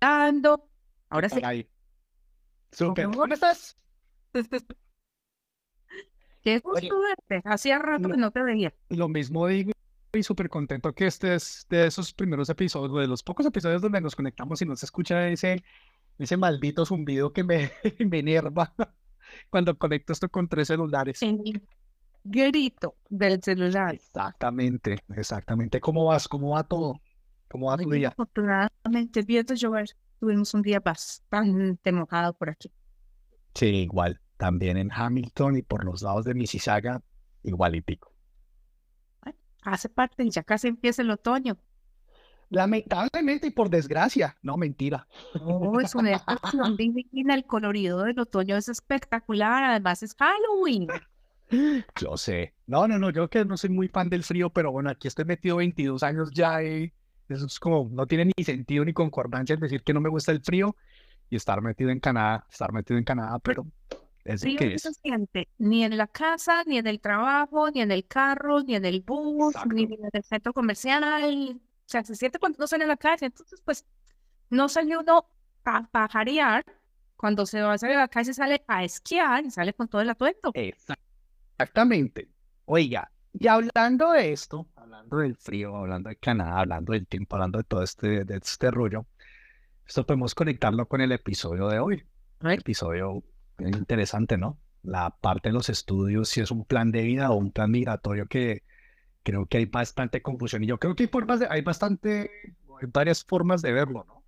Ahora sí. Ahí. Súper. ¿Cómo estás? Qué gusto verte. Hacía rato que no te veía. Lo mismo digo y súper contento que este es de esos primeros episodios, de los pocos episodios donde nos conectamos y no se escucha ese, ese maldito zumbido que me, me enerva cuando conecto esto con tres celulares. El grito del celular. Exactamente, exactamente. ¿Cómo vas? ¿Cómo va todo? ¿Cómo va tu Hoy, día? Afortunadamente, viendo llover, tuvimos un día bastante mojado por aquí. Sí, igual. También en Hamilton y por los lados de Mississauga, igualitico. Hace parte, ya casi empieza el otoño. Lamentablemente y por desgracia, no mentira. Es una estación divina, el colorido del otoño es espectacular, además es Halloween. Yo sé. No, no, no, yo que no soy muy fan del frío, pero bueno, aquí estoy metido 22 años ya y eso es como, no tiene ni sentido ni concordancia el decir que no me gusta el frío y estar metido en Canadá, estar metido en Canadá, pero es Frío que no se es. siente ni en la casa, ni en el trabajo, ni en el carro, ni en el bus, ni Exacto. en el centro comercial. O sea, se siente cuando uno sale a la calle. Entonces, pues, no sale uno a pajarear. Cuando se va a salir a la calle, sale a esquiar y sale con todo el atuendo. Exact- Exactamente. Oiga, y hablando de esto, hablando del frío, hablando de Canadá, hablando del tiempo, hablando de todo este, de este rollo, esto podemos conectarlo con el episodio de hoy. Episodio interesante, ¿no? La parte de los estudios, si es un plan de vida o un plan migratorio que creo que hay bastante confusión. Y yo creo que hay formas de, hay bastante, hay varias formas de verlo, ¿no?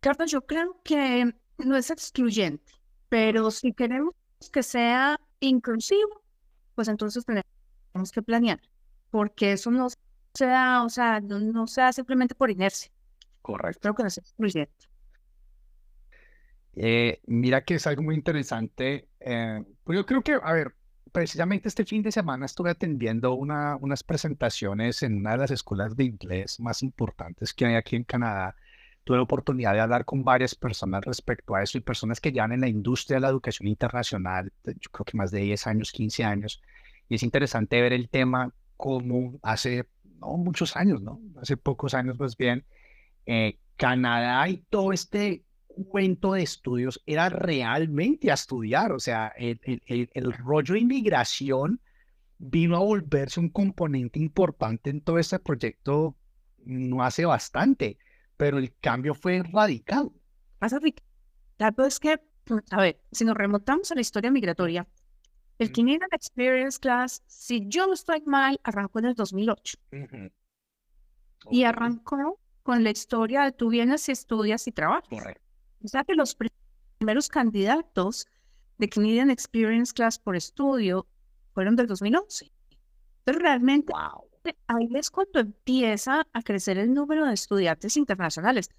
Carlos, yo creo que no es excluyente, pero si queremos que sea inclusivo, pues entonces tenemos que planear, porque eso no se da, o sea, no, no se da simplemente por inercia. Correcto. Creo que no es excluyente. Eh, mira que es algo muy interesante. eh, pues yo creo que, a ver, precisamente este fin de semana estuve atendiendo una, unas presentaciones en una de las escuelas de inglés más importantes que hay aquí en Canadá. Tuve la oportunidad de hablar con varias personas respecto a eso y personas que llevan en la industria de la educación internacional, yo creo que más de 10 años, 15 años. Y es interesante ver el tema como hace, no muchos años, ¿no? Hace pocos años más bien, eh, Canadá y todo este cuento de estudios era realmente a estudiar, o sea, el, el, el, rollo de inmigración vino a volverse un componente importante en todo este proyecto no hace bastante, pero el cambio fue radical. Pasa, Ricardo, es que, a ver, si nos remontamos a la historia migratoria, el. Canadian Experience Class, si yo no estoy mal, arrancó en el 2008 y Ok, arrancó con la historia de tú vienes y estudias y trabajas. Correcto. O sea que los pri- primeros candidatos de Canadian Experience Class por estudio fueron del 2011. Entonces, realmente Wow. Ahí es cuando empieza a crecer el número de estudiantes internacionales.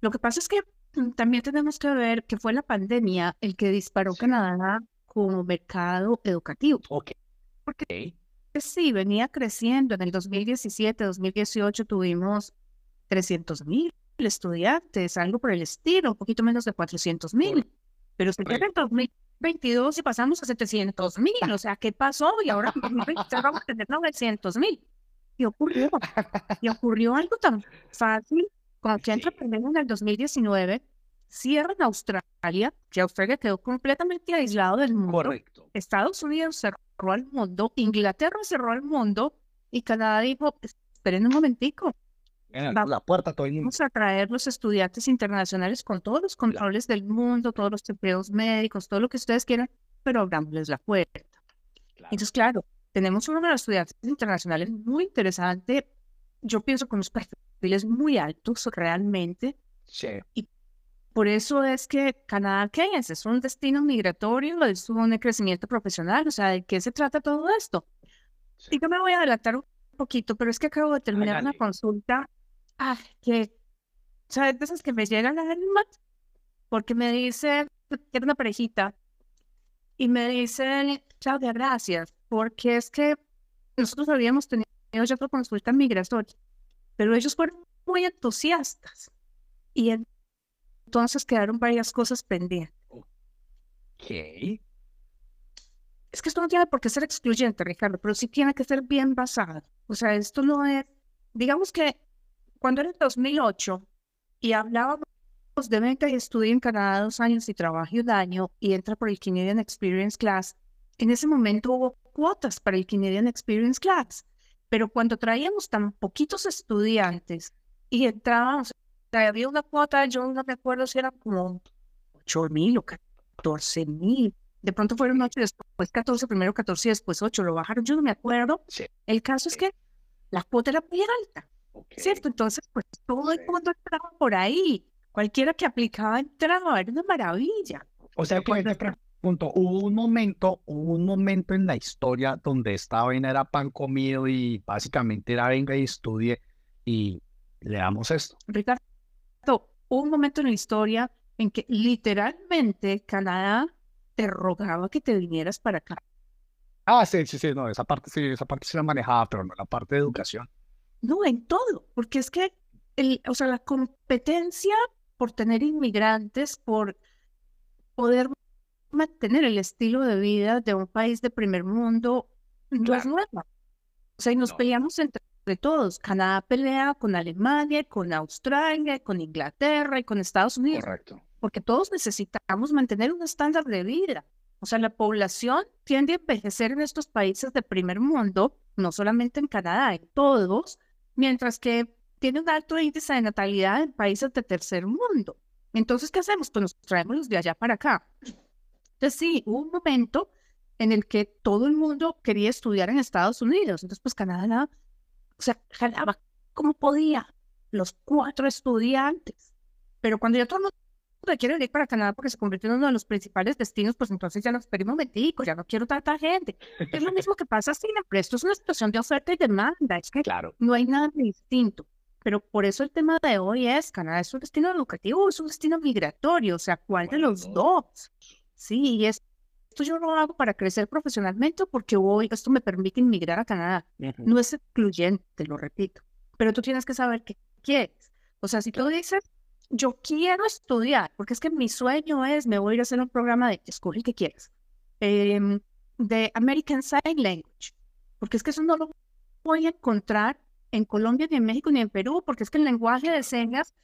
Lo que pasa es que también tenemos que ver que fue la pandemia el que disparó Sí. Canadá como mercado educativo. Ok. Porque sí, venía creciendo. En el 2017, 2018 tuvimos 300 mil estudiantes, algo por el estilo, un poquito menos de 400 mil. Pero se llega en 2022 y pasamos a 700 mil. O sea, ¿qué pasó? Y ahora en 2023 vamos a tener 900 mil. Y ocurrió, y ocurrió algo tan fácil como que primero en el 2019, cierran Australia, que Australia quedó completamente aislado del mundo. Correcto. Estados Unidos cerró al mundo, Inglaterra cerró al mundo y Canadá dijo, esperen un momentico, Era Va- la puerta todo el mundo. vamos a traer los estudiantes internacionales con todos los controles del mundo, todos los empleos médicos, todo lo que ustedes quieran, pero abrámosles la puerta. Claro. Entonces, claro, tenemos un número de estudiantes internacionales muy interesante, yo pienso con unos perfiles muy altos realmente, Sí. Por eso es que Canadá, ¿qué es? Es un destino migratorio, es un crecimiento profesional, o sea, ¿de qué se trata todo esto? Sí. Y yo me voy a adelantar un poquito, pero es que acabo de terminar una consulta ah, que, ¿sabes? De esas que me llegan al alma, porque me dice, era una parejita, y me dicen, Claudia, gracias, porque es que nosotros habíamos tenido ya otra consulta migratoria, pero ellos fueron muy entusiastas. Y en- entonces quedaron varias cosas pendientes. Ok. Es que esto no tiene por qué ser excluyente, Ricardo, pero sí tiene que ser bien basado. O sea, esto no es, digamos que cuando era el 2008 y hablábamos de venga y estudia en Canadá dos años y trabaje un año y entra por el Canadian Experience Class. En ese momento hubo cuotas para el Canadian Experience Class, pero cuando traíamos tan poquitos estudiantes y entrábamos, había una cuota, yo no me acuerdo si eran como 8 mil o 14 mil. De pronto fueron 8, después 14, primero 14 y después 8, lo bajaron, yo no me acuerdo. El caso es que la cuota era muy alta, ¿cierto? Entonces, pues todo el mundo entraba por ahí. Cualquiera que aplicaba entraba, era una maravilla. O sea, pues, punto, hubo un momento, hubo un momento en la historia donde esta vaina era pan comido y básicamente era venga y estudie y le damos esto. Ricardo, hubo un momento en la historia en que literalmente Canadá te rogaba que te vinieras para acá. Ah, sí, sí, sí, no, esa parte sí, esa parte sí la manejaba, pero no la parte de educación. No, en todo, porque es que, el, o sea, la competencia por tener inmigrantes, por poder mantener el estilo de vida de un país de primer mundo, no es nueva. O sea, y nos peleamos entre todos. Canadá pelea con Alemania, con Australia, con Inglaterra y con Estados Unidos. Correcto porque todos necesitamos mantener un estándar de vida. O sea, la población tiende a envejecer en estos países de primer mundo, no solamente en Canadá, en todos, mientras que tiene un alto índice de natalidad en países de tercer mundo. Entonces, ¿qué hacemos? Pues nos traemos los de allá para acá. Entonces, sí, hubo un momento en el que todo el mundo quería estudiar en Estados Unidos. Entonces, pues Canadá, o sea, jalaba como podía los cuatro estudiantes. Pero cuando ya todo el mundo quiero ir para Canadá porque se convirtió en uno de los principales destinos, pues entonces ya no espero un momentico, ya no quiero tanta gente. Es lo mismo que pasa sin esto es una situación de oferta y demanda, es que claro. no hay nada distinto. Pero por eso el tema de hoy es, Canadá es un destino educativo, es un destino migratorio, o sea, ¿cuál de los dos? Sí, y esto yo lo hago para crecer profesionalmente porque hoy esto me permite inmigrar a Canadá. No es excluyente, lo repito, pero tú tienes que saber qué quieres. O sea, si tú dices, yo quiero estudiar, porque es que mi sueño es, me voy a ir a hacer un programa de, escoge el que quieras, em, de American Sign Language, porque es que eso no lo voy a encontrar en Colombia, ni en México, ni en Perú, porque es que el lenguaje de señas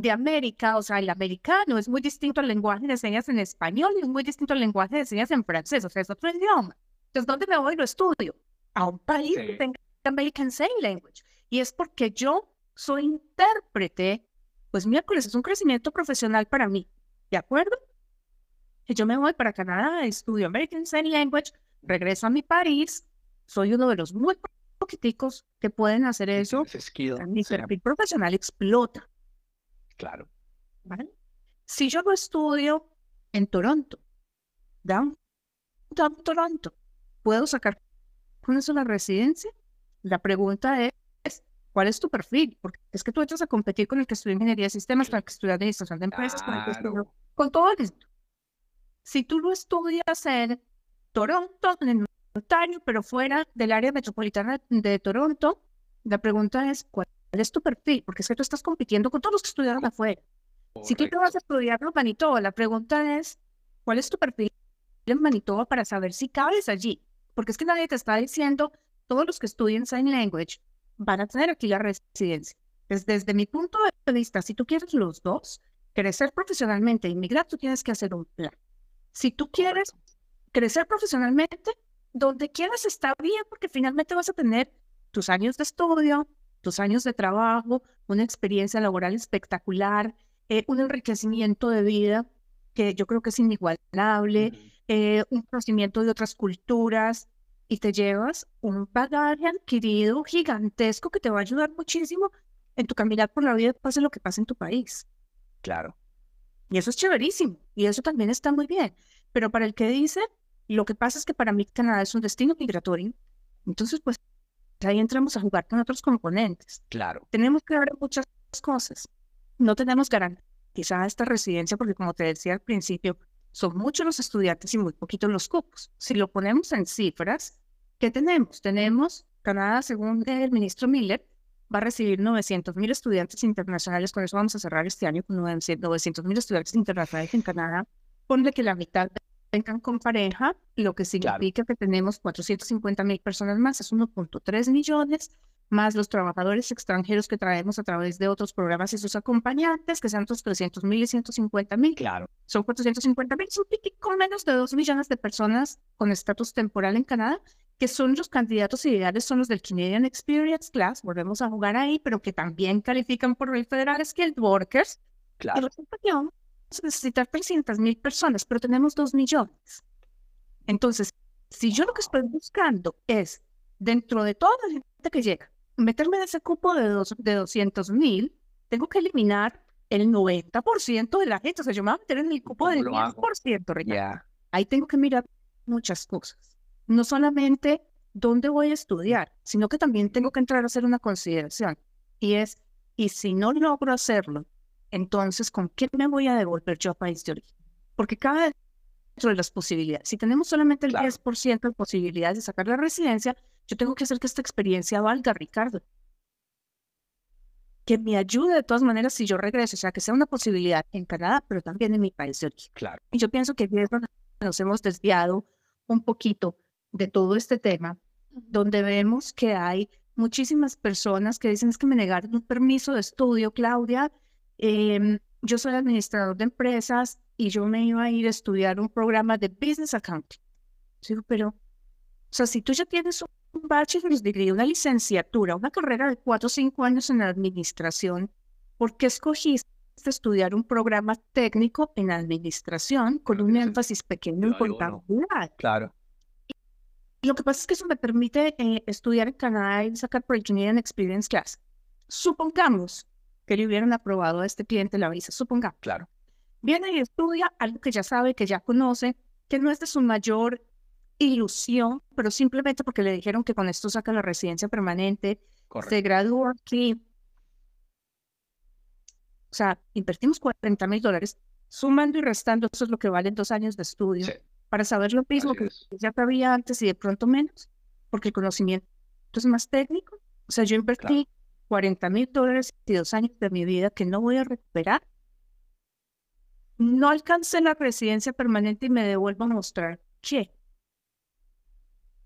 de América, o sea, el americano es muy distinto al lenguaje de señas en español y es muy distinto al lenguaje de señas en francés, o sea, es otro idioma. Entonces, ¿dónde me voy y lo estudio? A un país que tenga American Sign Language. Y es porque yo soy intérprete pues miércoles es un crecimiento profesional para mí, ¿de acuerdo? Y yo me voy para Canadá, estudio American Sign Language, regreso a mi país, soy uno de los muy poquiticos que pueden hacer eso. mi perfil profesional explota. Claro. ¿Vale? Si yo lo estudio en Toronto, down, down Toronto, ¿puedo sacar con eso la residencia? La pregunta es, ¿Cuál es tu perfil? Porque es que tú entras a competir con el que estudia ingeniería de sistemas, con el que estudia administración de empresas, con el que estudia, con todo esto. Si tú lo estudias en Toronto, en Ontario, pero fuera del área metropolitana de Toronto, la pregunta es, ¿cuál es tu perfil? Porque es que tú estás compitiendo con todos los que estudiaron afuera. Si tú te vas a estudiar en Manitoba, la pregunta es, ¿cuál es tu perfil en Manitoba para saber si cabes allí? Porque es que nadie te está diciendo, todos los que estudian Sign Language van a tener aquí la residencia. desde mi punto de vista, si tú quieres los dos, crecer profesionalmente e inmigrar, tú tienes que hacer un plan. Si tú quieres crecer profesionalmente, donde quieras está bien, porque finalmente vas a tener tus años de estudio, tus años de trabajo, una experiencia laboral espectacular, eh, un enriquecimiento de vida que yo creo que es inigualable, eh, un conocimiento de otras culturas, y te llevas un bagaje adquirido gigantesco que te va a ayudar muchísimo en tu caminar por la vida, pase lo que pase en tu país. Claro. Y eso es chéverísimo. Y eso también está muy bien. Pero para el que dice, lo que pasa es que para mí Canadá es un destino migratorio. Entonces, pues ahí entramos a jugar con otros componentes. Claro. Tenemos que ver muchas cosas. No tenemos garantizada esta residencia porque, como te decía al principio, son muchos los estudiantes y muy poquitos los cupos. Si lo ponemos en cifras, ¿Qué tenemos? Tenemos, Canadá, según el ministro Miller, va a recibir 900 mil estudiantes internacionales. Con eso vamos a cerrar este año con 900 mil estudiantes internacionales en Canadá. Ponle que la mitad vengan con pareja, lo que significa que tenemos 450 mil personas más, es 1.3 millones, más los trabajadores extranjeros que traemos a través de otros programas y sus acompañantes, que sean otros 300 mil y 150 mil. Claro. Son 450 mil, son con menos de 2 millones de personas con estatus temporal en Canadá, que son los candidatos ideales, son los del Canadian Experience Class, volvemos a jugar ahí, pero que también califican por el Federal Skilled Workers. Claro. Y resulta que necesitar 300 mil personas, pero tenemos 2 millones. Entonces, si yo lo que estoy buscando es, dentro de toda la gente que llega, meterme en ese cupo de, dos, de 200 mil, tengo que eliminar el 90% de la gente. O sea, yo me voy a meter en el cupo del 10%, Ricardo. Ahí tengo que mirar muchas cosas. No solamente dónde voy a estudiar, sino que también tengo que entrar a hacer una consideración. Y es, y si no logro hacerlo, entonces, ¿con qué me voy a devolver yo a país de origen? Porque cada dentro de las posibilidades. Si tenemos solamente el 10% de posibilidades de sacar la residencia, yo tengo que hacer que esta experiencia valga, Ricardo. Que me ayude de todas maneras si yo regreso, o sea, que sea una posibilidad en Canadá, pero también en mi país de origen. Claro. Y yo pienso que nos hemos desviado un poquito de todo este tema, donde vemos que hay muchísimas personas que dicen es que me negaron un permiso de estudio, Claudia. Em, yo soy administrador de empresas y yo me iba a ir a estudiar un programa de Business Accounting. Digo, pero, o sea, si tú ya tienes un bachelor's degree, una licenciatura, una carrera de cuatro o cinco años en administración, ¿por qué escogiste estudiar un programa técnico en administración con un énfasis pequeño en contabilidad? Claro. Y lo que pasa es que eso me permite eh, estudiar en Canadá y sacar por Engineering Experience Class. Supongamos que le hubieran aprobado a este cliente la visa, supongamos. Claro. Viene y estudia algo que ya sabe, que ya conoce, que no es de su mayor ilusión, pero simplemente porque le dijeron que con esto saca la residencia permanente, se gradúa aquí. O sea, invertimos 40 mil dólares, sumando y restando, eso es lo que valen dos años de estudio, para saber lo mismo que ya sabía antes y de pronto menos, porque el conocimiento es más técnico. O sea, yo invertí 40 mil dólares y dos años de mi vida que no voy a recuperar. No alcancé la residencia permanente y me devuelvo a mostrar qué.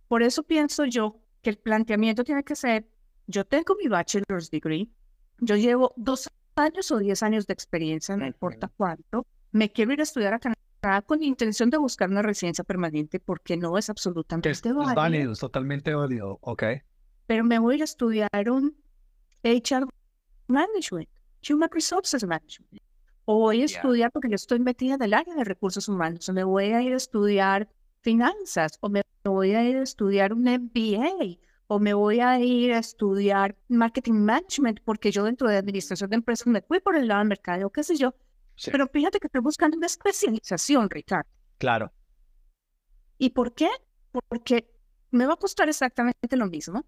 Por eso pienso yo que el planteamiento tiene que ser, yo tengo mi bachelor's degree, yo llevo dos años o diez años de experiencia, no importa cuánto, me quiero ir a estudiar a Canadá con intención de buscar una residencia permanente porque no es absolutamente es, válido. Es totalmente válido, ok. Pero me voy a ir a estudiar un HR Management, Human Resources Management. O voy a estudiar porque yo estoy metida en el área de recursos humanos, o me voy a ir a estudiar finanzas, o me voy a ir a estudiar un MBA, o me voy a ir a estudiar marketing management, porque yo dentro de administración de empresas me fui por el lado del mercado, qué sé yo. Pero fíjate que estoy buscando una especialización, Ricardo. Claro. ¿Y por qué? Porque me va a costar exactamente lo mismo.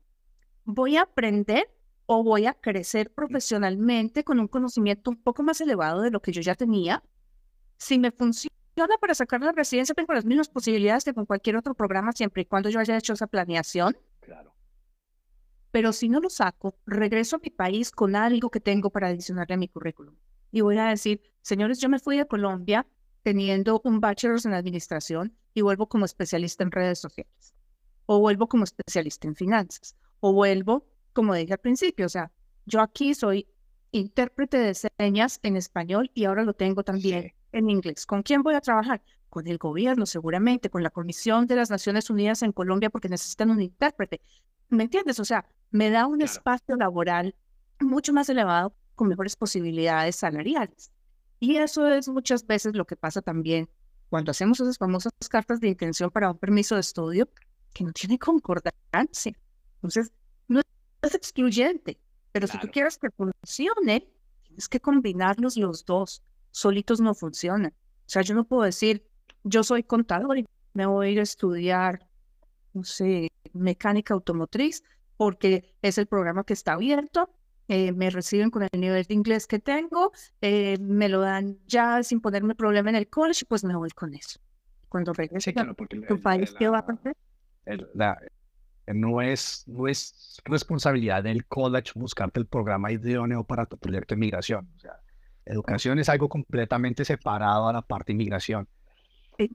Voy a aprender o voy a crecer profesionalmente con un conocimiento un poco más elevado de lo que yo ya tenía. Si me funciona para sacar la residencia, tengo las mismas posibilidades que con cualquier otro programa, siempre y cuando yo haya hecho esa planeación. Claro. Pero si no lo saco, regreso a mi país con algo que tengo para adicionarle a mi currículum. Y voy a decir, señores, yo me fui de Colombia teniendo un bachelor's en administración y vuelvo como especialista en redes sociales. O vuelvo como especialista en finanzas. O vuelvo como dije al principio, o sea, yo aquí soy intérprete de señas en español y ahora lo tengo también en inglés. ¿Con quién voy a trabajar? Con el gobierno, seguramente, con la Comisión de las Naciones Unidas en Colombia, porque necesitan un intérprete. ¿Me entiendes? O sea, me da un espacio laboral mucho más elevado, con mejores posibilidades salariales. Y eso es muchas veces lo que pasa también cuando hacemos esas famosas cartas de intención para un permiso de estudio que no tiene concordancia. Entonces, es excluyente, pero si tú quieres que funcione, tienes que combinarlos los dos. Solitos no funcionan. O sea, yo no puedo decir, yo soy contador y me voy a ir a estudiar, no sé, mecánica automotriz, porque es el programa que está abierto, eh, me reciben con el nivel de inglés que tengo, eh, me lo dan ya sin ponerme problema en el college, pues me voy con eso. Cuando regrese a tu país, ¿qué va a pasar? No es, no es responsabilidad del college buscarte el programa idóneo para tu proyecto de inmigración. O sea, educación es algo completamente separado a la parte de inmigración.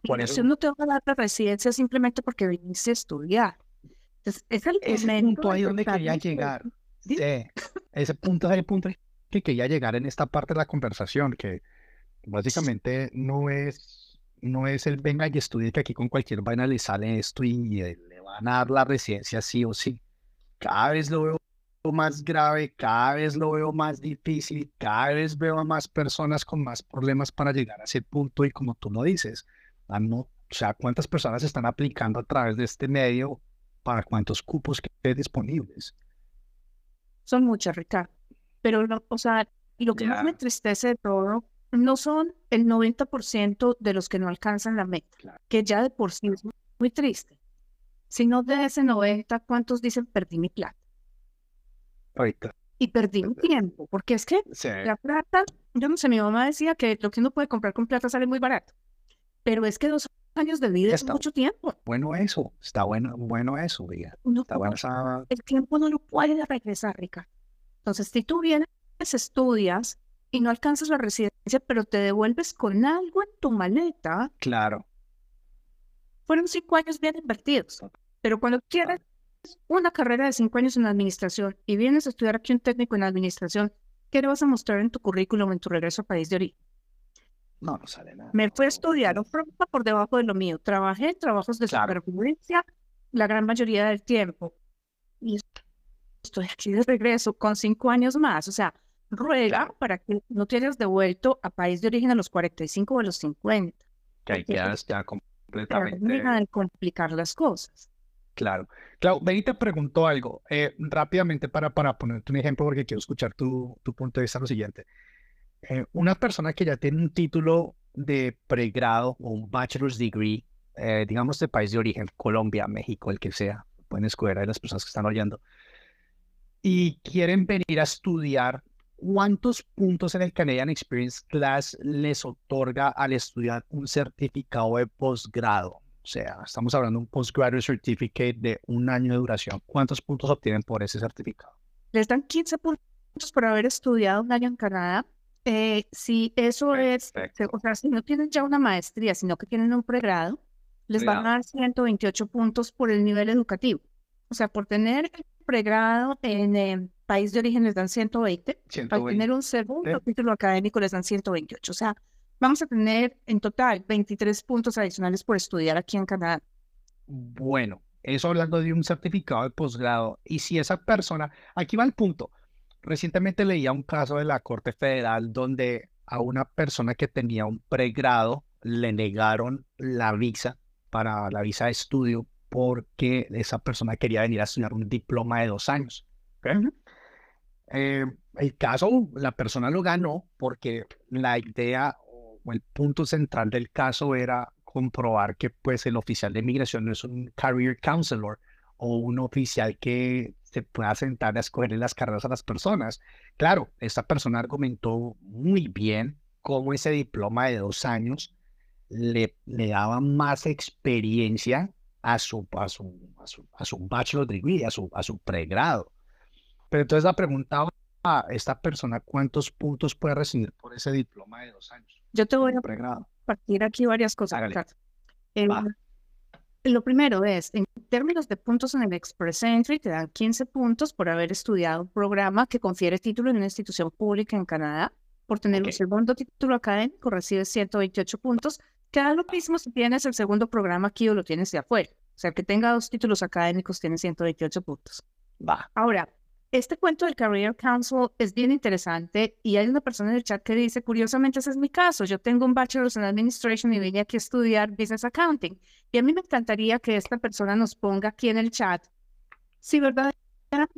Por eso no te va a dar la residencia simplemente porque viniste a estudiar. es el, punto ahí donde quería llegar. Sí, ese punto es el punto que quería llegar en esta parte de la conversación, que básicamente no es, no es el venga y estudie que aquí con cualquier vaina le sale esto y le van a dar la residencia sí o sí. Cada vez lo veo más grave, cada vez lo veo más difícil, cada vez veo a más personas con más problemas para llegar a ese punto y como tú lo dices, no, o sea, cuántas personas están aplicando a través de este medio para cuántos cupos que hay disponibles. Son muchas, Ricardo. Pero, o sea, lo que más me entristece de todo no son el 90% de los que no alcanzan la meta, que ya de por sí es muy triste, sino de ese 90, ¿cuántos dicen perdí mi plata? Y perdí mi tiempo, porque es que la plata, yo no sé, mi mamá decía que lo que uno puede comprar con plata sale muy barato, pero es que dos años de vida es mucho tiempo. Bueno eso, está bueno, bueno eso, diga. El tiempo no lo puede regresar, Ricardo. Entonces, si tú vienes, estudias y no alcanzas la residencia, pero te devuelves con algo en tu maleta. Claro. Fueron cinco años bien invertidos. Pero cuando quieres una carrera de cinco años en administración y vienes a estudiar aquí un técnico en administración, ¿qué le vas a mostrar en tu currículum en tu regreso a país de origen? No, no sale nada. Me fue a estudiar un programa por debajo de lo mío. Trabajé en trabajos de supervivencia la gran mayoría del tiempo. Y estoy aquí de regreso con cinco años más. O sea, ruega para que no te hayas devuelto a país de origen a los 45 o a los 50. Que ahí quedas ya completamente. de complicar las cosas. Claro. Clau, Benny te preguntó algo eh, rápidamente para, para ponerte un ejemplo porque quiero escuchar tu, tu punto de vista lo siguiente. Eh, una persona que ya tiene un título de pregrado o un bachelor's degree, eh, digamos de país de origen, Colombia, México, el que sea, pueden escoger a las personas que están oyendo, y quieren venir a estudiar, ¿cuántos puntos en el Canadian Experience Class les otorga al estudiar un certificado de posgrado? O sea, estamos hablando de un postgraduate certificate de un año de duración. ¿Cuántos puntos obtienen por ese certificado? Les dan 15 puntos por haber estudiado un año en Canadá. Eh, si eso es, o sea, si no tienen ya una maestría, sino que tienen un pregrado, les van a dar 128 puntos por el nivel educativo. O sea, por tener pregrado en eh, país de origen les dan 120, 120. para tener un segundo título académico les dan 128. O sea, vamos a tener en total 23 puntos adicionales por estudiar aquí en Canadá. Bueno, eso hablando de un certificado de posgrado. Y si esa persona, aquí va el punto. Recientemente leía un caso de la Corte Federal donde a una persona que tenía un pregrado le negaron la visa para la visa de estudio porque esa persona quería venir a estudiar un diploma de dos años. Eh, el caso, la persona lo ganó porque la idea el punto central del caso era comprobar que pues el oficial de migración no es un career counselor o un oficial que se pueda sentar a escogerle las carreras a las personas. Claro, esta persona argumentó muy bien cómo ese diploma de dos años le, daba más experiencia a su, a su, a su, bachelor degree, a su, a su pregrado. Pero entonces la preguntaba a esta persona cuántos puntos puede recibir por ese diploma de dos años. Yo te voy a partir aquí varias cosas. Eh, lo primero es, en términos de puntos en el Express Entry, te dan 15 puntos por haber estudiado un programa que confiere título en una institución pública en Canadá. Por tener un segundo título académico, recibes 128 puntos. Queda lo mismo si tienes el segundo programa aquí o lo tienes de afuera. O sea, que tenga dos títulos académicos tiene 128 puntos. Va. Ahora, este cuento del Career Council es bien interesante y hay una persona en el chat que dice, curiosamente ese es mi caso, yo tengo un Bachelor's in Administration y vine aquí a estudiar Business Accounting. Y a mí me encantaría que esta persona nos ponga aquí en el chat si verdaderamente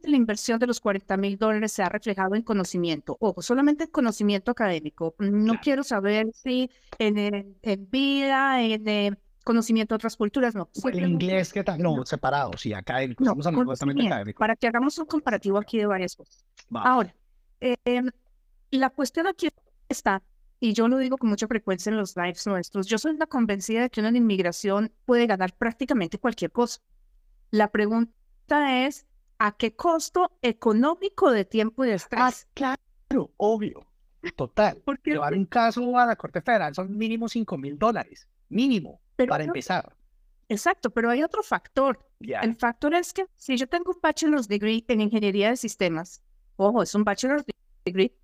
la inversión de los 40 mil dólares se ha reflejado en conocimiento. Ojo, solamente en conocimiento académico. No quiero saber si en, en vida, en conocimiento de otras culturas, no. El inglés, ¿qué tal? No. No, Estamos hablando de académico. Para que hagamos un comparativo aquí de varias cosas. Ahora, em, la cuestión aquí está, y yo lo digo con mucha frecuencia en los lives nuestros, yo soy una convencida de que una inmigración puede ganar prácticamente cualquier cosa. La pregunta es, ¿a qué costo económico de tiempo y de ah, estrés? claro, obvio, total. Porque llevar un caso a la Corte Federal son mínimo 5 mil dólares, mínimo para empezar. Exacto, pero hay otro factor. El factor es que si yo tengo un bachelor's degree en ingeniería de sistemas, ojo, es un bachelor's degree,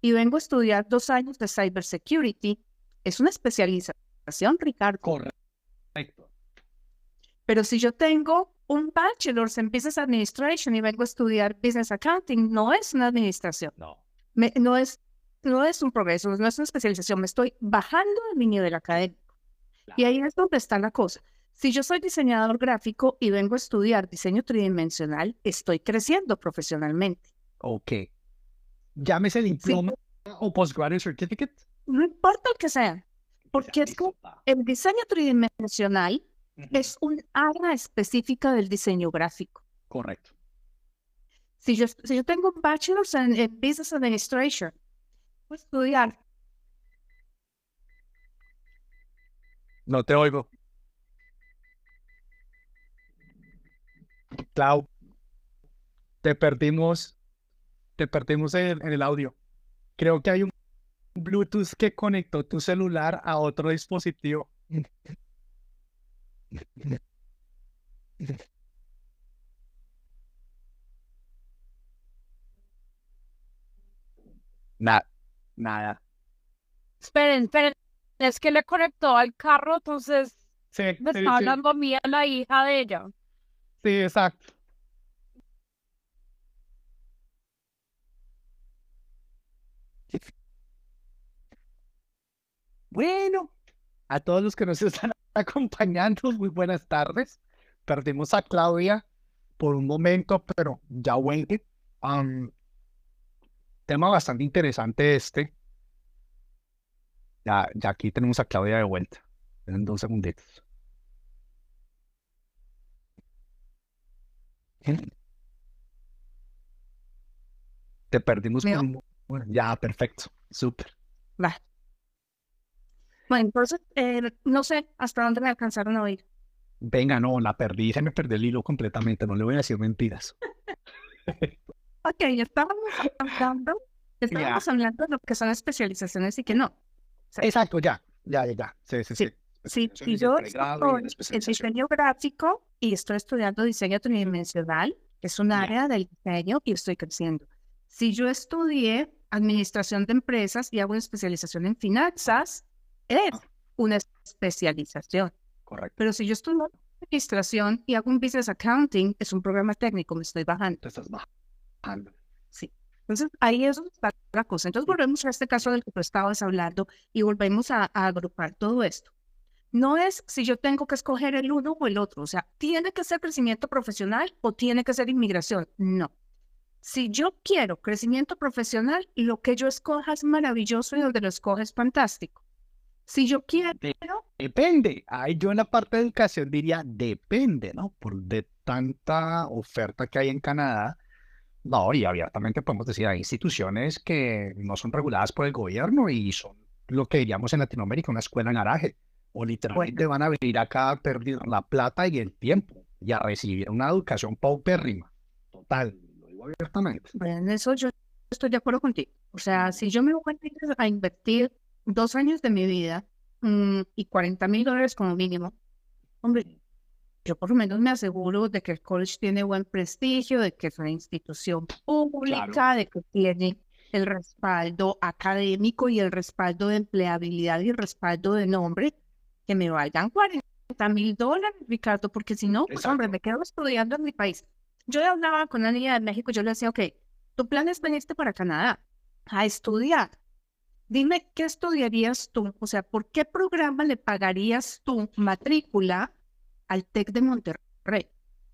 y vengo a estudiar dos años de cybersecurity, es una especialización, Ricardo. Correcto. Pero si yo tengo un bachelor's en business administration y vengo a estudiar business accounting, no es una administración. No. no, es, no es un progreso, no es una especialización, me estoy bajando de mi nivel académico. Y ahí es donde está la cosa. Si yo soy diseñador gráfico y vengo a estudiar diseño tridimensional, estoy creciendo profesionalmente. Ok. Llámese el diploma o postgraduate certificate. No importa el que sea, porque es que el diseño tridimensional es un área específica del diseño gráfico. Correcto. Si yo, si yo tengo un bachelor's en, Business Administration, voy a estudiar. No te oigo. Clau, te perdimos, te perdimos en, el audio. Creo que hay un Bluetooth que conectó tu celular a otro dispositivo. Nada, nada. Esperen, esperen. Es que le conectó al carro, entonces sí, me está hablando a mí, a la hija de ella. Sí, exacto. Bueno, a todos los que nos están acompañando, muy buenas tardes. Perdimos a Claudia por un momento, pero ya vuelve. tema bastante interesante este. Ya, ya aquí tenemos a Claudia de vuelta. En dos segunditos. Te perdimos Bueno, ya, perfecto. Súper. Va. Bueno, entonces, eh, no sé hasta dónde me alcanzaron a oír. Venga, no, la perdí, se me perdió el hilo completamente, no le voy a decir mentiras. ok, ya estábamos hablando, estábamos hablando de lo que son especializaciones y que no. Exacto, ya, ya, ya, sí, sí, sí. Sí, y yo estoy en diseño gráfico y estoy estudiando diseño tridimensional, que es un área del diseño y estoy creciendo. Si yo estudié administración de empresas y hago una especialización en finanzas, es ah. una especialización. Correcto. Pero si yo estudio administración y hago un business accounting, es un programa técnico, me estoy bajando. Te estás bajando. Entonces, ahí es la cosa. Entonces, volvemos a este caso del que tú estabas hablando y volvemos a agrupar todo esto no es si yo tengo que escoger el uno o el otro, o sea, tiene que ser crecimiento profesional o tiene que ser inmigración, no. Si yo quiero crecimiento profesional, lo que yo escoja es maravilloso y donde lo escoge es fantástico. Si yo quiero... Depende. Ahí yo en la parte de educación diría depende, ¿no? Por de tanta oferta que hay en Canadá. No, y abiertamente podemos decir, hay instituciones que no son reguladas por el gobierno y son lo que diríamos en Latinoamérica, una escuela en garaje o literalmente van a venir acá a perder la plata y el tiempo y a recibir una educación paupérrima. Total, lo digo abiertamente. en eso yo estoy de acuerdo contigo. O sea, si yo me voy a invertir dos años de mi vida mm, y 40 mil dólares como mínimo, hombre, yo por lo menos me aseguro de que el college tiene buen prestigio, de que es una institución pública, de que tiene el respaldo académico y el respaldo de empleabilidad y el respaldo de nombre que me valgan 40 mil dólares, Ricardo, porque si no, pues hombre, me quedo estudiando en mi país. Yo hablaba con una niña de México, yo le decía, ok, tu plan es venirte para Canadá a estudiar. Dime, ¿qué estudiarías tú? O sea, ¿por qué programa le pagarías tu matrícula al TEC de Monterrey?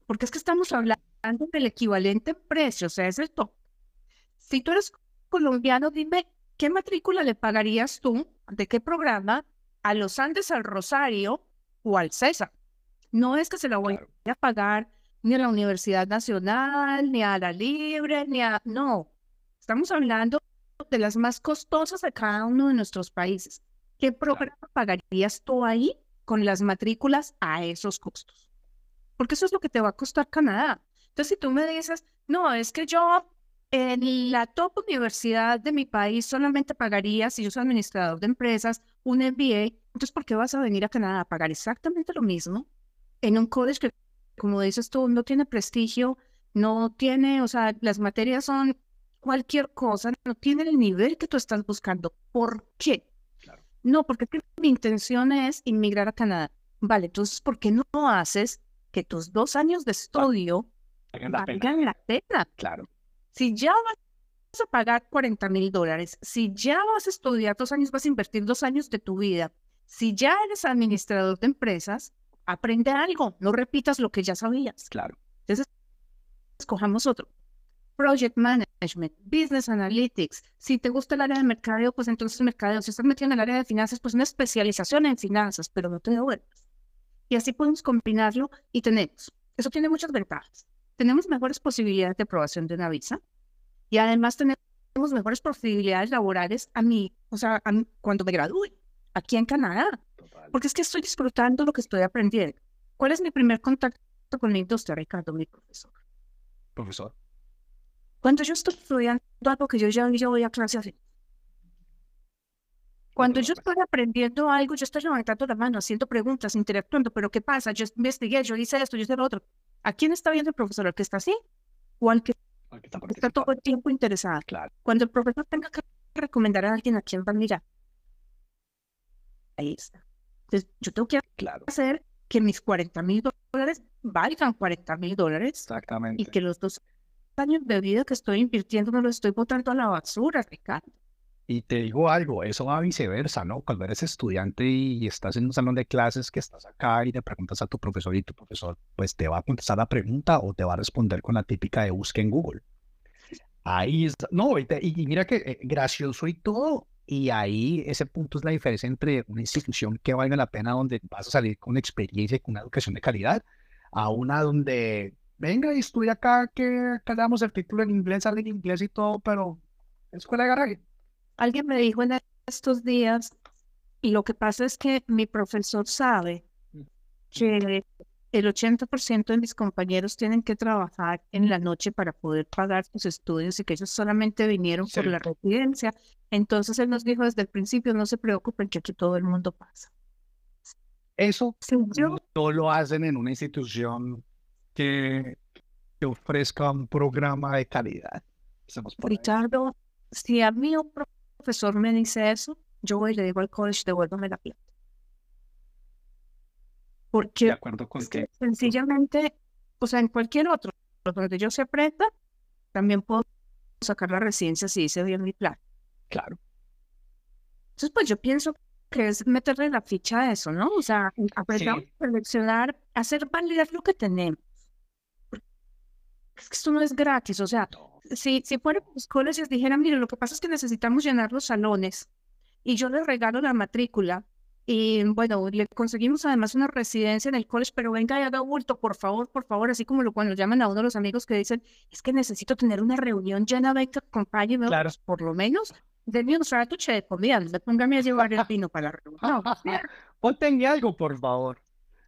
Porque es que estamos hablando del equivalente en precio, o sea, es el top. Si tú eres colombiano, dime, ¿qué matrícula le pagarías tú? ¿De qué programa? a los Andes, al Rosario o al César. No es que se la voy a pagar ni a la Universidad Nacional, ni a la Libre, ni a... No, estamos hablando de las más costosas de cada uno de nuestros países. ¿Qué programa pagarías tú ahí con las matrículas a esos costos? Porque eso es lo que te va a costar Canadá. Entonces, si tú me dices, no, es que yo en la top universidad de mi país solamente pagaría, si yo soy administrador de empresas, un MBA. Entonces, ¿por qué vas a venir a Canadá a pagar exactamente lo mismo en un college que, como dices tú, no tiene prestigio, no tiene, o sea, las materias son cualquier cosa, no tiene el nivel que tú estás buscando. ¿Por qué? No, porque mi intención es inmigrar a Canadá. Vale, entonces, ¿por qué no haces que tus dos años de estudio valgan la pena? Claro. Si ya vas a pagar 40 mil dólares, si ya vas a estudiar dos años, vas a invertir dos años de tu vida, si ya eres administrador de empresas, aprende algo, no repitas lo que ya sabías. Claro. Entonces, escojamos otro. Project Management, Business Analytics. Si te gusta el área de mercadeo, pues entonces mercadeo. Si estás metido en el área de finanzas, pues una especialización en finanzas, pero no te devuelves. Y así podemos combinarlo y tenemos. Eso tiene muchas ventajas. Tenemos mejores posibilidades de aprobación de una visa y además tenemos mejores posibilidades laborales a mí, o sea, cuando me gradúe aquí en Canadá. Porque es que estoy disfrutando lo que estoy aprendiendo. ¿Cuál es mi primer contacto con la industria, Ricardo, mi profesor? Profesor. Cuando yo estoy estudiando algo que yo ya yo voy a clase así. Cuando yo estoy aprendiendo algo, yo estoy levantando la mano, haciendo preguntas, interactuando, pero ¿qué pasa? Yo investigué, yo hice esto, yo hice lo otro. ¿A quién está viendo el profesor? ¿El que está así? ¿O al que, está, todo el tiempo interesado? Claro. Cuando el profesor tenga que recomendar a alguien a quién va a mirar. Ahí está. Entonces, yo tengo que claro. hacer que mis 40 mil dólares valgan 40 mil dólares. Exactamente. Y que los dos años de vida que estoy invirtiendo me lo estoy botando a la basura, Ricardo. Y te digo algo, eso va viceversa, ¿no? Cuando eres estudiante y estás en un salón de clases que estás acá y te preguntas a tu profesor y tu profesor pues te va a contestar la pregunta o te va a responder con la típica de busque en Google. Ahí está, no, y, y mira que eh, gracioso y todo, y ahí ese punto es la diferencia entre una institución que valga la pena donde vas a salir con experiencia y con una educación de calidad, a una donde venga y estudia acá, que acá damos el título en inglés, sale en inglés y todo, pero escuela de garaje. Alguien me dijo en estos días, y lo que pasa es que mi profesor sabe mm. que el 80% de mis compañeros tienen que trabajar en la noche para poder pagar sus estudios y que ellos solamente vinieron por la residencia. Entonces él nos dijo desde el principio, no se preocupen que aquí todo el mundo pasa. Eso no lo hacen en una institución que, ofrezca un programa de calidad. Ricardo, si a mí un profesor me dice eso, yo voy y le digo al college, devuélvame la plata. Porque de acuerdo con que, sencillamente, o sea, en cualquier otro, donde yo se aprenda, también puedo sacar la residencia si dice bien mi plan. Claro. Entonces, pues yo pienso que es meterle la ficha a eso, ¿no? O sea, aprender a seleccionar, hacer valer lo que tenemos que esto no es gratis, o sea, si, si fuera los colegios dijeran, mire, lo que pasa es que necesitamos llenar los salones y yo le regalo la matrícula y bueno, le conseguimos además una residencia en el college, pero venga y haga bulto, por favor, por favor, así como lo, cuando llaman a uno de los amigos que dicen, es que necesito tener una reunión llena de acompañe, claro. Pues, por lo menos, denme un sándwich de comida, póngame a llevar el vino para la reunión. No, Ponte algo, por favor.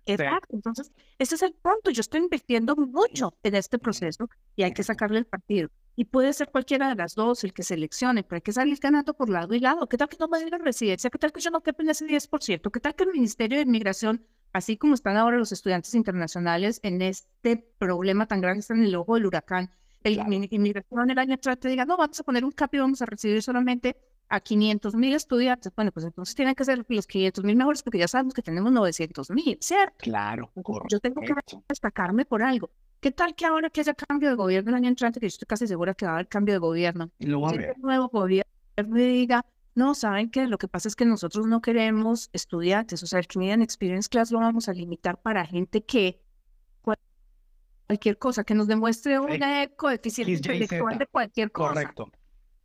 Exacto. Entonces, ese es el punto. Yo estoy invirtiendo mucho en este proceso y hay que sacarle el partido. Y puede ser cualquiera de las dos el que seleccione, pero hay que salir ganando por lado y lado. ¿Qué tal que no me la residencia? ¿Qué tal que yo no quepa en ese 10%? ¿Qué tal que el Ministerio de Inmigración, así como están ahora los estudiantes internacionales en este problema tan grande, están en el ojo del huracán? El inmigración el año atrás te diga, no, vamos a poner un cap y vamos a recibir solamente a 500 mil estudiantes, bueno, pues entonces tienen que ser los 500 mil mejores porque ya sabemos que tenemos 900 mil, ¿cierto? Claro, Yo tengo que destacarme por algo. ¿Qué tal que ahora que haya cambio de gobierno el año entrante, que yo estoy casi segura que va a haber cambio de gobierno? Lo va a El nuevo gobierno diga, no, ¿saben qué? Lo que pasa es que nosotros no queremos estudiantes, o sea, el Canadian Experience Class lo vamos a limitar para gente que cualquier cosa, que nos demuestre una coeficiente intelectual de cualquier cosa. Correcto,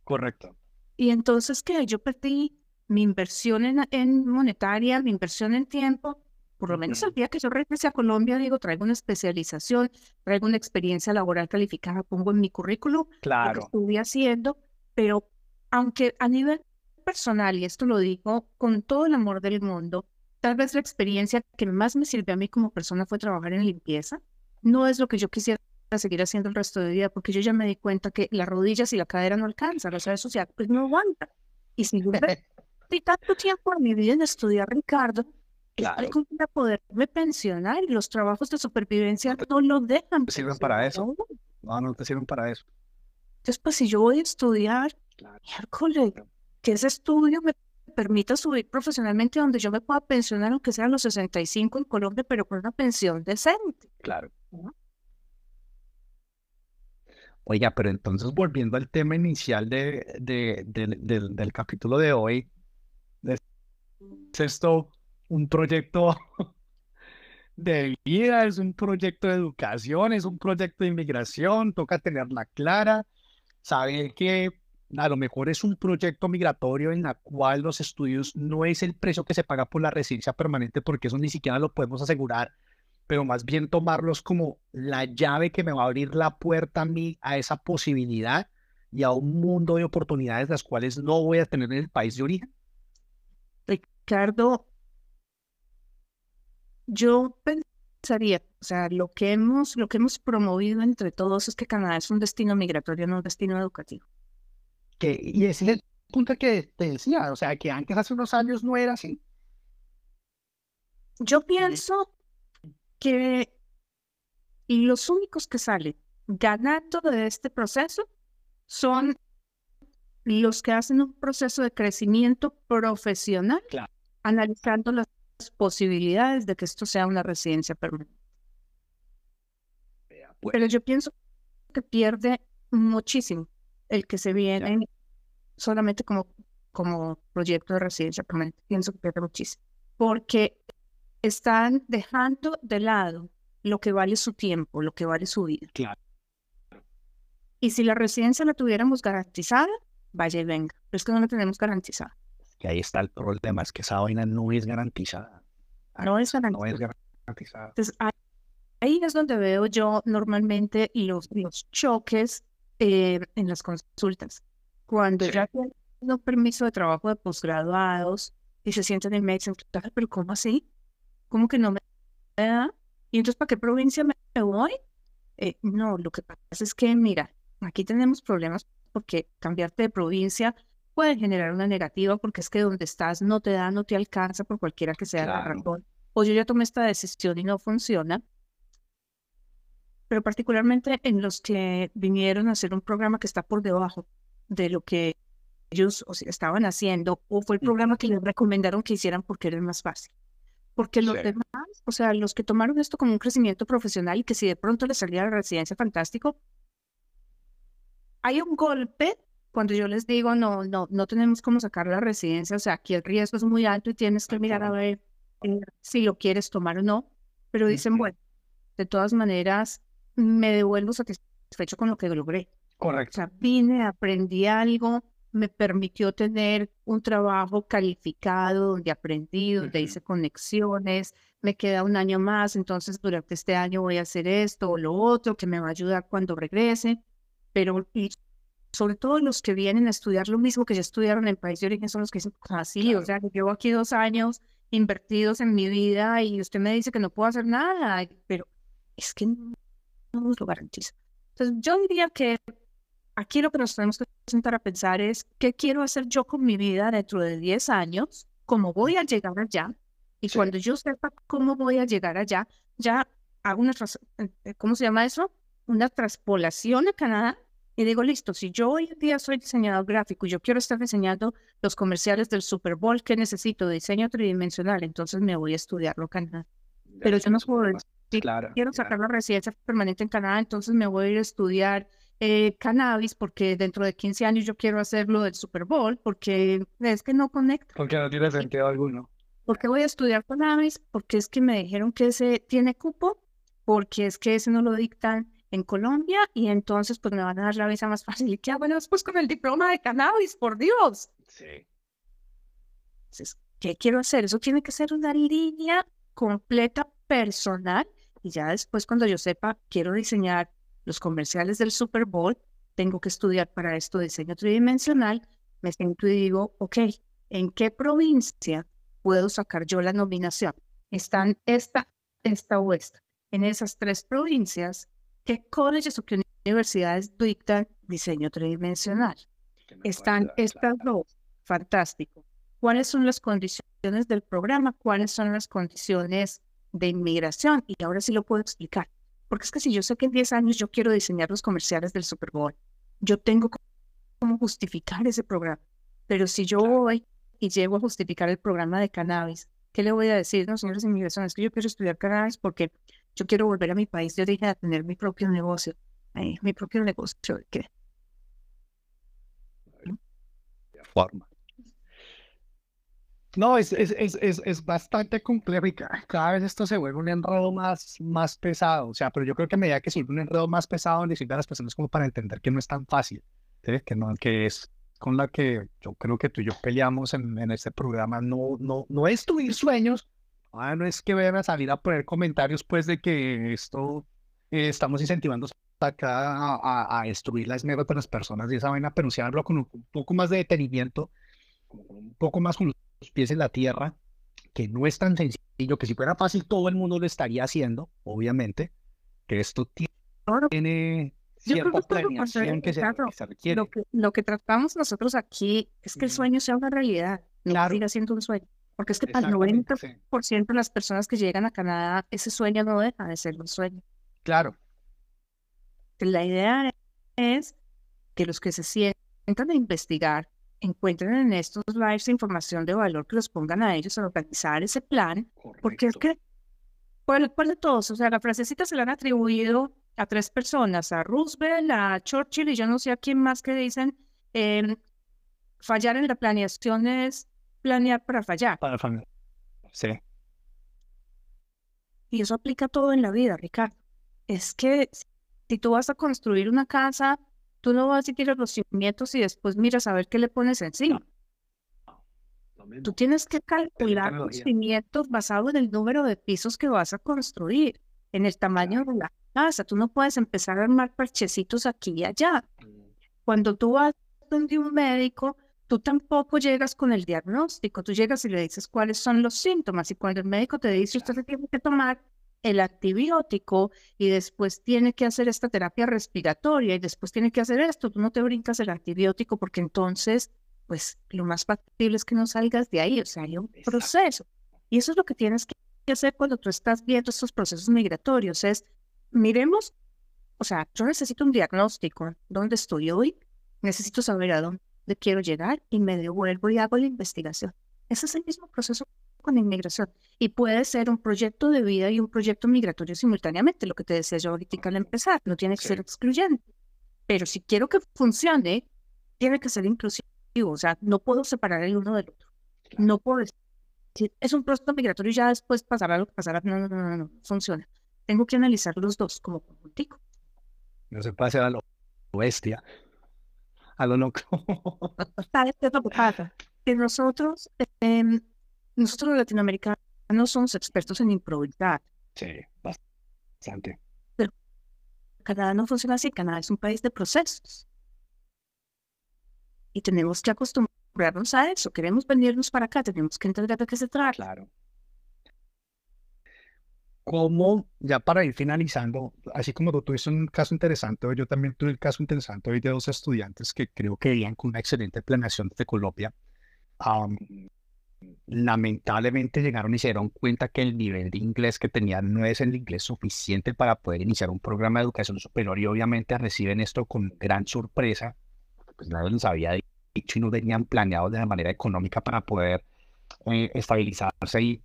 correcto. Y entonces, ¿qué? Yo perdí mi inversión en, monetaria, mi inversión en tiempo. Por lo menos el día que yo regrese a Colombia, digo, traigo una especialización, traigo una experiencia laboral calificada, pongo en mi currículum claro. lo que estuve haciendo, pero aunque a nivel personal, y esto lo digo con todo el amor del mundo, tal vez la experiencia que más me sirvió a mí como persona fue trabajar en limpieza. No es lo que yo quisiera a seguir haciendo el resto de vida, porque yo ya me di cuenta que las rodillas y la cadera no alcanzan, o sea, eso ya pues no aguanta. Y si yo tanto tiempo en mi vida en estudiar, Ricardo, Claro. para poderme pensionar y los trabajos de supervivencia no lo dejan. te sirven para eso. No, no te sirven para eso. Entonces, pues si yo voy a estudiar, Claro. miércoles, que ese estudio me permita subir profesionalmente donde yo me pueda pensionar, aunque sea a los 65 en Colombia, pero con una pensión decente. Claro. Oiga, pero entonces volviendo al tema inicial de, de- del- del, del capítulo de hoy, ¿es esto un proyecto de vida? ¿Es un proyecto de educación? ¿Es un proyecto de inmigración? Toca tenerla clara, saber que a lo mejor es un proyecto migratorio en la cual los estudios no es el precio que se paga por la residencia permanente, porque eso ni siquiera lo podemos asegurar pero más bien tomarlos como la llave que me va a abrir la puerta a mí a esa posibilidad y a un mundo de oportunidades las cuales no voy a tener en el país de origen. Ricardo, yo pensaría, o sea, lo que hemos, lo que hemos promovido entre todos es que Canadá es un destino migratorio, no un destino educativo. Que, y ese es el punto que te decía, o sea, que antes hace unos años no era así. Yo pienso que los únicos que salen ganando de este proceso son los que hacen un proceso de crecimiento profesional, Claro. analizando las posibilidades de que esto sea una residencia permanente. Pues, Pero yo pienso que pierde muchísimo el que se viene solamente como, como proyecto de residencia permanente. Pienso que pierde muchísimo. Porque están dejando de lado lo que vale su tiempo, lo que vale su vida. Claro. Y si la residencia la tuviéramos garantizada, vaya y venga. Pero es que no la tenemos garantizada. que ahí está el problema, es que esa vaina no es garantizada. No es No garantizada. es garantizada. Entonces, ahí, es donde veo yo normalmente los, los choques eh, en las consultas. Cuando Sí. ya tienen un permiso de trabajo de posgraduados y se sienten y me dicen, "Ay, pero ¿cómo así? ¿Cómo que no me da? ¿Y entonces para qué provincia me voy? Eh, no, lo que pasa es que, mira, aquí tenemos problemas porque cambiarte de provincia puede generar una negativa porque es que donde estás no te da, no te alcanza por cualquiera que sea la Claro. razón. O yo ya tomé esta decisión y no funciona. Pero particularmente en los que vinieron a hacer un programa que está por debajo de lo que ellos o sea, estaban haciendo, o fue el programa que les recomendaron que hicieran porque era el más fácil. Porque los Sí. demás, o sea, los que tomaron esto como un crecimiento profesional y que si de pronto les salía la residencia fantástico, hay un golpe cuando yo les digo, no, no, no tenemos cómo sacar la residencia, o sea, aquí el riesgo es muy alto y tienes que mirar a ver eh, si lo quieres tomar o no, pero dicen, bueno, de todas maneras, me devuelvo satisfecho con lo que logré. O Correcto. sea, vine, aprendí algo, me permitió tener un trabajo calificado donde aprendí, donde Ujú. hice conexiones, me queda un año más, entonces durante este año voy a hacer esto o lo otro que me va a ayudar cuando regrese, pero y sobre todo los que vienen a estudiar lo mismo que ya estudiaron en el país de origen son los que dicen, así, o sea, que llevo aquí dos años invertidos en mi vida y usted me dice que no puedo hacer nada, pero es que no nos lo garantiza. Entonces, yo diría que aquí lo que nos tenemos que sentar a pensar es qué quiero hacer yo con mi vida dentro de 10 años, cómo voy a llegar allá, y Sí. cuando yo sepa cómo voy a llegar allá, ya hago una, tras- eh, ¿cómo se llama eso? Una traspolación a Canadá y digo, listo, si yo hoy en día soy diseñador gráfico y yo quiero estar diseñando los comerciales del Super Bowl, ¿qué necesito? Diseño tridimensional, entonces me voy a estudiarlo Canadá. Pero yo no puedo decir, Claro. quiero sacar la residencia permanente en Canadá, entonces me voy a ir a estudiar eh, cannabis porque dentro de 15 años yo quiero hacerlo del Super Bowl porque es que no conecta. Porque no tiene sentido alguno. ¿Por qué voy a estudiar cannabis? Porque es que me dijeron que ese tiene cupo, porque es que ese no lo dictan en Colombia y entonces pues me van a dar la visa más fácil. ¿Y qué hago después con el diploma de cannabis? Por Dios. Sí. Entonces, ¿qué quiero hacer? Eso tiene que ser una línea completa personal y ya después cuando yo sepa, quiero diseñar los comerciales del Super Bowl, tengo que estudiar para esto diseño tridimensional, me siento y digo, ok, ¿en qué provincia puedo sacar yo la nominación? Están esta, esta o esta. En esas tres provincias, ¿qué colleges o qué universidades dictan diseño tridimensional? Están estas dos. Fantástico. ¿Cuáles son las condiciones del programa, cuáles son las condiciones de inmigración. Y ahora sí lo puedo explicar. Porque es que si yo sé que en 10 años yo quiero diseñar los comerciales del Super Bowl, yo tengo cómo justificar ese programa. Pero si yo voy y llego a justificar el programa de cannabis, ¿qué le voy a decir? No, señores de inmigración, es que yo quiero estudiar cannabis porque yo quiero volver a mi país de origen a tener mi propio negocio. mi propio negocio. ¿Qué? Forma. No, es, es, es, es, bastante complejo y cada, vez esto se vuelve un enredo más, más pesado. O sea, pero yo creo que a medida que se vuelve un enredo más pesado, necesitan a las personas como para entender que no es tan fácil, que, no, que es con la que yo creo que tú y yo peleamos en, en este programa. No, no, no es tuir sueños, ah, no es que vayan a salir a poner comentarios pues de que esto eh, estamos incentivando acá a, a, destruir la esmero con las personas y esa vaina, pero sí hablo con un, un poco más de detenimiento, un poco más con los pies en la tierra, que no es tan sencillo, que si fuera fácil todo el mundo lo estaría haciendo, obviamente, que esto tiene cierta planeación que, se, requiere. Lo que, lo que tratamos nosotros aquí es que el sueño sea una realidad, no claro. siga siendo un sueño. Porque es que para el 90% de las personas que llegan a Canadá, ese sueño no deja de ser un sueño. Claro. La idea es que los que se sientan a investigar encuentren en estos lives información de valor que los pongan a ellos a organizar ese plan, porque es que, ¿cuál, ¿cuál, de todos? O sea, la frasecita se la han atribuido a tres personas, a Roosevelt, a Churchill y yo no sé a quién más que dicen, eh, fallar en la planeación es planear para fallar. Para fallar, sí. Y eso aplica todo en la vida, Ricardo. Es que si tú vas a construir una casa, Tú no vas a tirar los cimientos y después miras a ver qué le pones encima. Tú tienes que calcular los cimientos basados en el número de pisos que vas a construir, en el tamaño de la casa. Tú no puedes empezar a armar parchecitos aquí y allá. Mm. Cuando tú vas donde un médico, tú tampoco llegas con el diagnóstico. Tú llegas y le dices cuáles son los síntomas. Y cuando el médico te dice, usted se tiene que tomar el antibiótico y después tiene que hacer esta terapia respiratoria y después tiene que hacer esto, tú no te brincas el antibiótico porque entonces, pues lo más factible es que no salgas de ahí, o sea, hay un proceso. Y eso es lo que tienes que hacer cuando tú estás viendo estos procesos migratorios, es, miremos, o sea, yo necesito un diagnóstico, ¿dónde estoy hoy? Necesito saber a dónde quiero llegar y me devuelvo y hago la investigación. Ese es el mismo proceso con inmigración. Y puede ser un proyecto de vida y un proyecto migratorio simultáneamente, lo que te decía yo ahorita al empezar, no tiene que ser excluyente. Pero si quiero que funcione, tiene que ser inclusivo, o sea, no puedo separar el uno del otro. No puedo decir, es un proyecto migratorio y ya después pasará lo que pasará. No, no, no, no, no, funciona. Tengo que analizar los dos como conjuntico. No se pase a lo bestia, a lo loco. Que nosotros eh, nosotros los latinoamericanos somos expertos en improvisar. Sí, bastante. Pero Canadá no funciona así. Canadá es un país de procesos. Y tenemos que acostumbrarnos a eso. Queremos venirnos para acá, tenemos que entender de qué se trata. Claro. ¿Cómo, ya para ir finalizando, así como tú tuviste un caso interesante, yo también tuve el caso interesante hoy de dos estudiantes que creo que iban con una excelente planeación de Colombia lamentablemente llegaron y se dieron cuenta que el nivel de inglés que tenían no es el inglés suficiente para poder iniciar un programa de educación superior y obviamente reciben esto con gran sorpresa, pues nadie les había dicho y no tenían planeado de la manera económica para poder eh, estabilizarse y,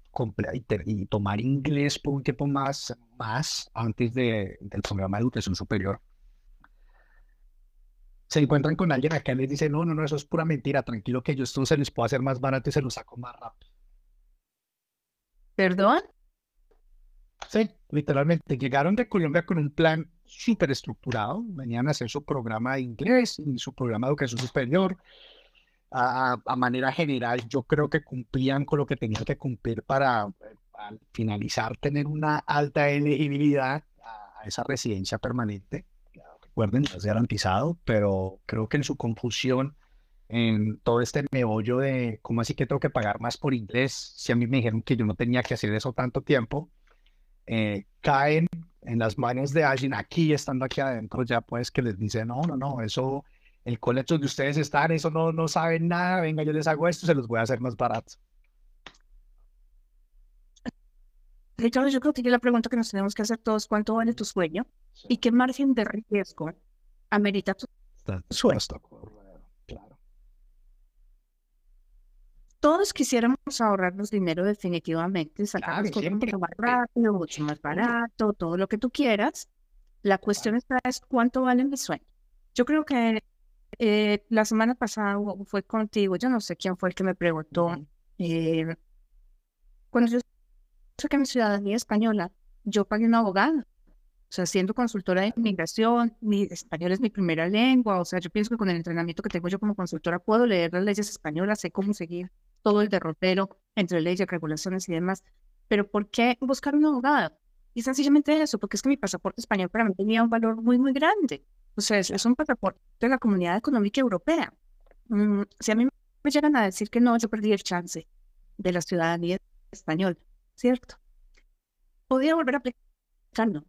y, tomar inglés por un tiempo más, más antes de, del programa de educación superior se encuentran con alguien acá y les dice, no, no, no, eso es pura mentira, tranquilo que yo esto se les puedo hacer más barato y se lo saco más rápido. ¿Perdón? Sí, literalmente. Llegaron de Colombia con un plan súper estructurado. Venían a hacer su programa de inglés y su programa de educación superior. A, a, manera general, yo creo que cumplían con lo que tenían que cumplir para al finalizar tener una alta elegibilidad a, a esa residencia permanente recuerden, es garantizado, pero creo que en su confusión, en todo este meollo de cómo así que tengo que pagar más por inglés, si a mí me dijeron que yo no tenía que hacer eso tanto tiempo, eh, caen en las manos de alguien aquí, estando aquí adentro, ya pues que les dice, no, no, no, eso, el colegio donde ustedes están, eso no, no saben nada, venga, yo les hago esto, se los voy a hacer más barato. Ricardo, yo creo que la pregunta que nos tenemos que hacer todos, ¿cuánto vale tu sueño? ¿Y qué margen de riesgo amerita tu sueño? Claro. Todos quisiéramos ahorrarnos dinero definitivamente, sacar Claro, cosas más rápido, mucho más barato, todo lo que tú quieras. La cuestión está es cuánto vale mi sueño. Yo creo que eh, la semana pasada fue contigo, yo no sé quién fue el que me preguntó, eh, cuando yo saqué mi ciudadanía española, yo pagué una abogada. O sea, siendo consultora de inmigración, mi español es mi primera lengua. O sea, yo pienso que con el entrenamiento que tengo yo como consultora puedo leer las leyes españolas, sé cómo seguir todo el derrotero entre leyes, regulaciones y demás. Pero ¿por qué buscar una abogada? Y sencillamente eso, porque es que mi pasaporte español para mí tenía un valor muy, muy grande. O sea, es, es un pasaporte de la Comunidad Económica Europea. Mm, si a mí me llegan a decir que no, yo perdí el chance de la ciudadanía española, ¿cierto? Podía volver a aplicarlo.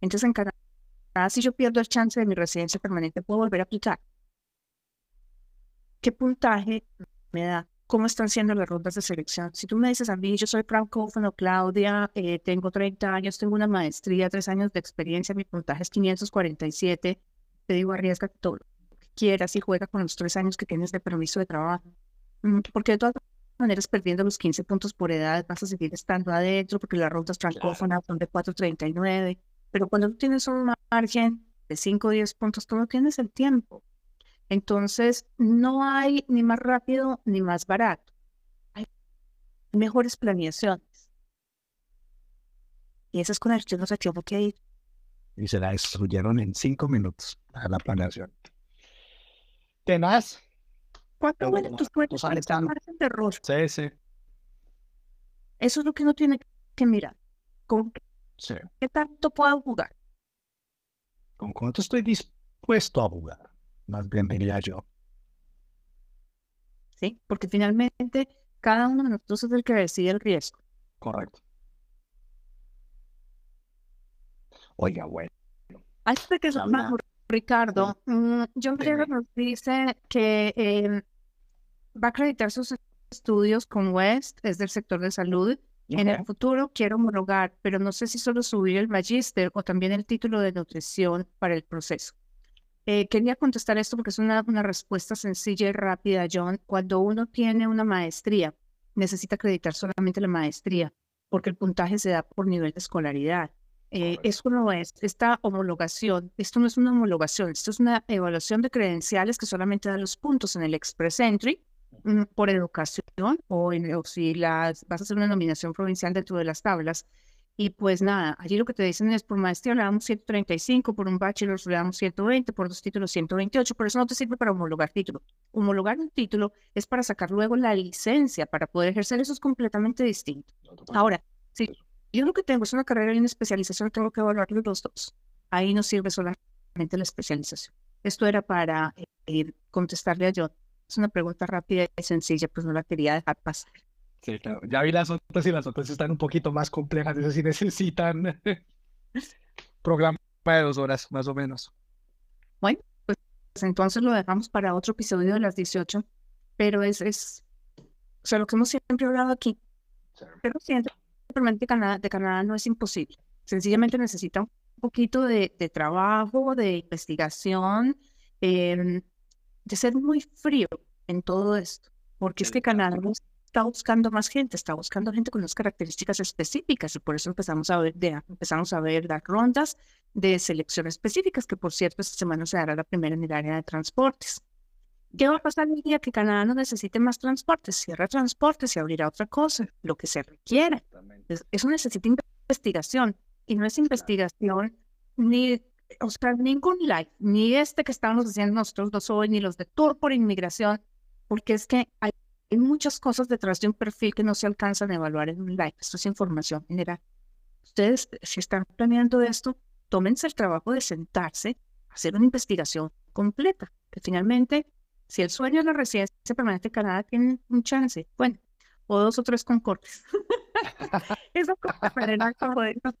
Entonces, en Canadá, si yo pierdo el chance de mi residencia permanente, puedo volver a aplicar. ¿Qué puntaje me da? ¿Cómo están siendo las rondas de selección? Si tú me dices a mí, yo soy francófono, Claudia, eh, tengo 30 años, tengo una maestría, tres años de experiencia, mi puntaje es 547, te digo, arriesgate todo lo que quieras y juega con los tres años que tienes de permiso de trabajo. Mm, Porque de todas maneras, perdiendo los 15 puntos por edad, vas a seguir estando adentro porque las rutas francófonas son de 439. Pero cuando tú tienes un margen de 5 o 10 puntos, tú no tienes el tiempo. Entonces, no hay ni más rápido ni más barato. Hay mejores planeaciones. Y eso es con el que no se tengo que ir. Y se la destruyeron en cinco minutos a la planeación. Tenaz. ¿Cuánto como tus tú cuentas? sabes ¿Cuál es tu tan- margen de error? Sí, sí. Eso es lo que uno tiene que mirar. ¿Con sí. qué tanto puedo jugar? ¿Con cuánto estoy dispuesto a jugar? Más bien diría yo. ¿Sí? Porque finalmente cada uno de nosotros es el que decide el riesgo. Correcto. Oiga, bueno. Antes de que Ricardo, mm, John Griego Dime. nos dice que eh, va a acreditar sus estudios con West, es del sector de salud. En el futuro quiero homologar, pero no sé si solo subir el magíster o también el título de nutrición para el proceso. Eh, quería contestar esto porque es una, una respuesta sencilla y rápida, John. Cuando uno tiene una maestría, necesita acreditar solamente la maestría, porque el puntaje se da por nivel de escolaridad. Eh, eso no es, esta homologación, esto no es una homologación, esto es una evaluación de credenciales que solamente da los puntos en el Express Entry por educación o, en, o si las, vas a hacer una nominación provincial dentro de las tablas. Y pues nada, allí lo que te dicen es por maestría le damos 135, por un bachelor le damos 120, por dos títulos 128, pero eso no te sirve para homologar título. Homologar un título es para sacar luego la licencia, para poder ejercer, eso es completamente distinto. Ahora, si yo lo que tengo es una carrera y una especialización, tengo que evaluar los dos. Ahí no sirve solamente la especialización. Esto era para eh, eh, contestarle a John. Es una pregunta rápida y sencilla, pues no la quería dejar pasar. Sí, claro. Ya vi las otras y las otras están un poquito más complejas. Esas sí necesitan programa de dos horas, más o menos. Bueno, pues entonces lo dejamos para otro episodio de las 18, pero es, es o sea, lo que hemos siempre hablado aquí, pero siempre de Canadá, de Canadá no es imposible. Sencillamente necesita un poquito de, de trabajo, de investigación, em, de ser muy frío en todo esto, porque es que Canadá no está buscando más gente, está buscando gente con unas características específicas y por eso empezamos a ver, de- empezamos a ver las rondas de selección específicas, que por cierto esta semana se dará la primera en el área de transportes. ¿Qué va a pasar el día que Canadá no necesite más transportes? Cierra transportes y abrirá otra cosa, lo que se requiera. Es- Eso necesita investigación y no es investigación ni, o sea, ningún live, ni este que estamos haciendo nosotros dos hoy, ni los de Tour por Inmigración, porque es que hay, hay muchas cosas detrás de un perfil que no se alcanzan a evaluar en un live. Esto es información general. Ustedes, si están planeando esto, tómense el trabajo de sentarse, hacer una investigación completa, que finalmente, si el sueño es la residencia permanente en Canadá, tienen un chance. Bueno, o dos o tres concortes. Esa cosa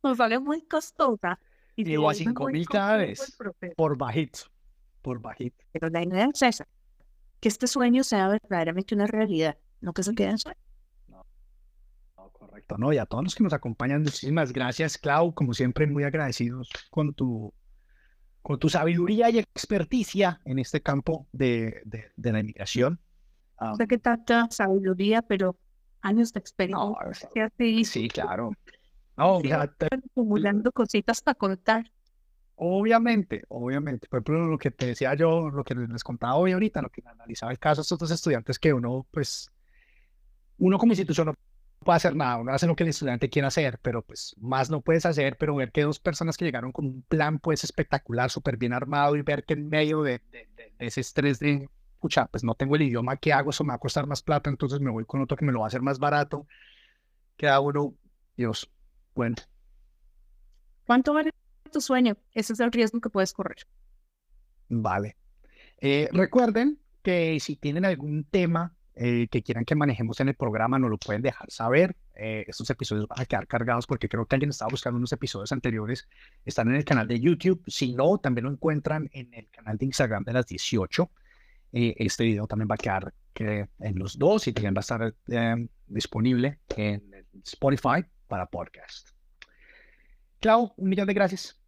nos sale muy costosa. Y Llegó a si es cinco muy mil costoso cada el vez. Por bajito. Por bajito. Pero la idea es esa, que este sueño sea verdaderamente una realidad, no que se quede en sueño. Correcto, ¿no? Y a todos los que nos acompañan, muchísimas gracias, Clau. Como siempre, muy agradecidos con tu, con tu sabiduría y experticia en este campo de, de, de la inmigración. No sé qué tanta sabiduría, pero años de experiencia. No, sí, claro. No, sí, o sea, te- acumulando cositas para contar. Obviamente, obviamente. Por ejemplo, lo que te decía yo, lo que les contaba hoy ahorita, lo que analizaba el caso de estos dos estudiantes que uno, pues, uno como institución no puede hacer nada, uno hace lo que el estudiante quiere hacer, pero pues más no puedes hacer, pero ver que dos personas que llegaron con un plan pues espectacular, súper bien armado y ver que en medio de, de- de- de ese estrés de, pucha, pues no tengo el idioma, ¿qué hago? Eso me va a costar más plata, entonces me voy con otro que me lo va a hacer más barato. Queda uno, Dios, bueno, ¿Cuánto vale tu sueño? Ese es el riesgo que puedes correr. Vale. Eh, recuerden que si tienen algún tema eh, que quieran que manejemos en el programa, nos lo pueden dejar saber. Eh, estos episodios van a quedar cargados porque creo que alguien estaba buscando unos episodios anteriores. Están en el canal de YouTube. Si no, también lo encuentran en el canal de Instagram de las 18. Eh, este video también va a quedar que, en los dos y también va a estar disponible en Spotify para podcast. Clau, un millón de gracias.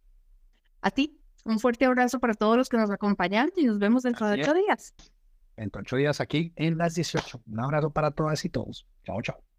A ti, un fuerte abrazo para todos los que nos acompañan y nos vemos dentro de Así ocho días. En ocho días aquí en las 18. Un abrazo para todas y todos. Chao, chao.